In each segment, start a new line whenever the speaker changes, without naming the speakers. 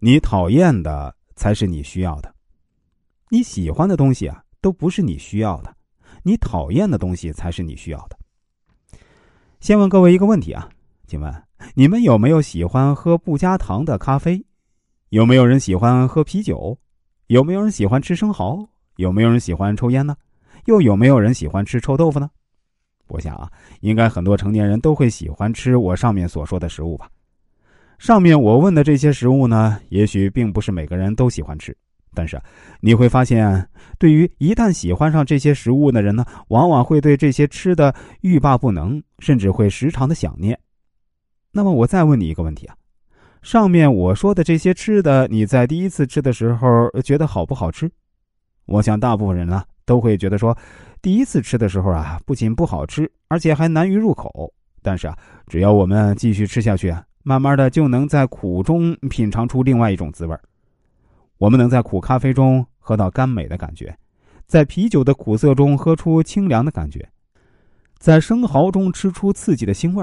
你讨厌的才是你需要的。你喜欢的东西啊，都不是你需要的；你讨厌的东西才是你需要的。先问各位一个问题啊，请问你们有没有喜欢喝不加糖的咖啡？有没有人喜欢喝啤酒？有没有人喜欢吃生蚝？有没有人喜欢抽烟呢？又有没有人喜欢吃臭豆腐呢？我想啊，应该很多成年人都会喜欢吃我上面所说的食物吧。上面我问的这些食物呢，也许并不是每个人都喜欢吃。但是你会发现，对于一旦喜欢上这些食物的人呢，往往会对这些吃的欲罢不能，甚至会时常的想念。那么我再问你一个问题啊，上面我说的这些吃的，你在第一次吃的时候觉得好不好吃？我想大部分人呢都会觉得说，第一次吃的时候啊，不仅不好吃，而且还难于入口。但是啊，只要我们继续吃下去啊，慢慢的就能在苦中品尝出另外一种滋味我们能在苦咖啡中喝到甘美的感觉，在啤酒的苦涩中喝出清凉的感觉，在生蚝中吃出刺激的腥味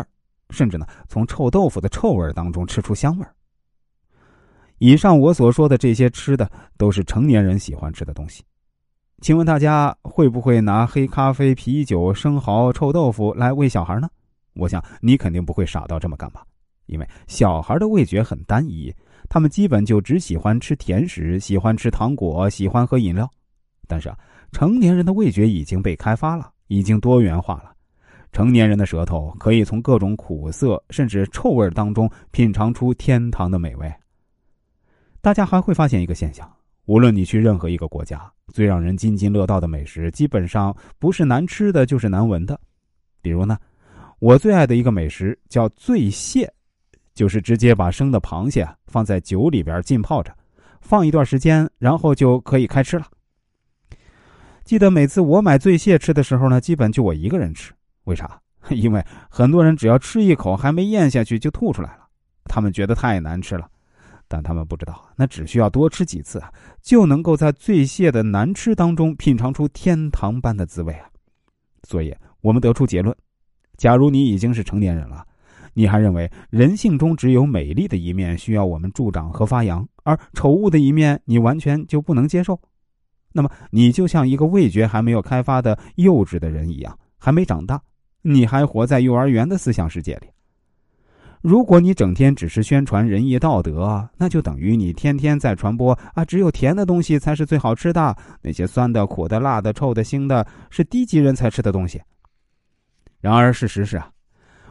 甚至呢，从臭豆腐的臭味当中吃出香味以上我所说的这些吃的，都是成年人喜欢吃的东西。请问大家会不会拿黑咖啡、啤酒、生蚝、臭豆腐来喂小孩呢？我想你肯定不会傻到这么干吧，因为小孩的味觉很单一。他们基本就只喜欢吃甜食，喜欢吃糖果，喜欢喝饮料。但是啊，成年人的味觉已经被开发了，已经多元化了。成年人的舌头可以从各种苦涩甚至臭味当中品尝出天堂的美味。大家还会发现一个现象：无论你去任何一个国家，最让人津津乐道的美食，基本上不是难吃的，就是难闻的。比如呢，我最爱的一个美食叫醉蟹。就是直接把生的螃蟹放在酒里边浸泡着，放一段时间，然后就可以开吃了。记得每次我买醉蟹吃的时候呢，基本就我一个人吃。为啥？因为很多人只要吃一口还没咽下去就吐出来了，他们觉得太难吃了。但他们不知道，那只需要多吃几次，就能够在醉蟹的难吃当中品尝出天堂般的滋味啊！所以我们得出结论：假如你已经是成年人了。你还认为人性中只有美丽的一面需要我们助长和发扬，而丑恶的一面你完全就不能接受？那么你就像一个味觉还没有开发的幼稚的人一样，还没长大，你还活在幼儿园的思想世界里。如果你整天只是宣传仁义道德，那就等于你天天在传播啊，只有甜的东西才是最好吃的，那些酸的、苦的、辣的、臭的、腥的，是低级人才吃的东西。然而事实是啊，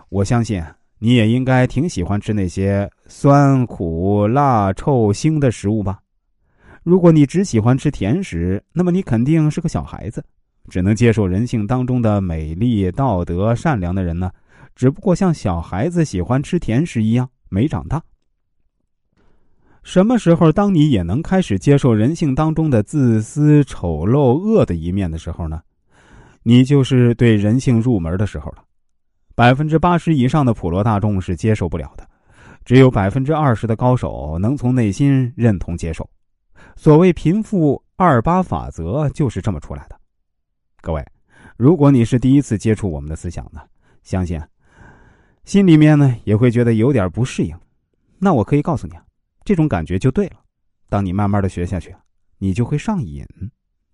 我相信。你也应该挺喜欢吃那些酸、苦、辣、臭、腥的食物吧？如果你只喜欢吃甜食，那么你肯定是个小孩子，只能接受人性当中的美丽、道德、善良的人呢。只不过像小孩子喜欢吃甜食一样，没长大。什么时候，当你也能开始接受人性当中的自私、丑陋、恶的一面的时候呢？你就是对人性入门的时候了。百分之八十以上的普罗大众是接受不了的，只有百分之二十的高手能从内心认同接受。所谓贫富二八法则就是这么出来的。各位，如果你是第一次接触我们的思想呢，相信心里面呢也会觉得有点不适应。那我可以告诉你啊，这种感觉就对了。当你慢慢的学下去，你就会上瘾，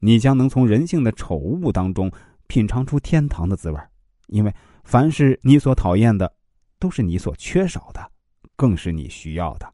你将能从人性的丑恶当中品尝出天堂的滋味，因为。凡是你所讨厌的，都是你所缺少的，更是你需要的。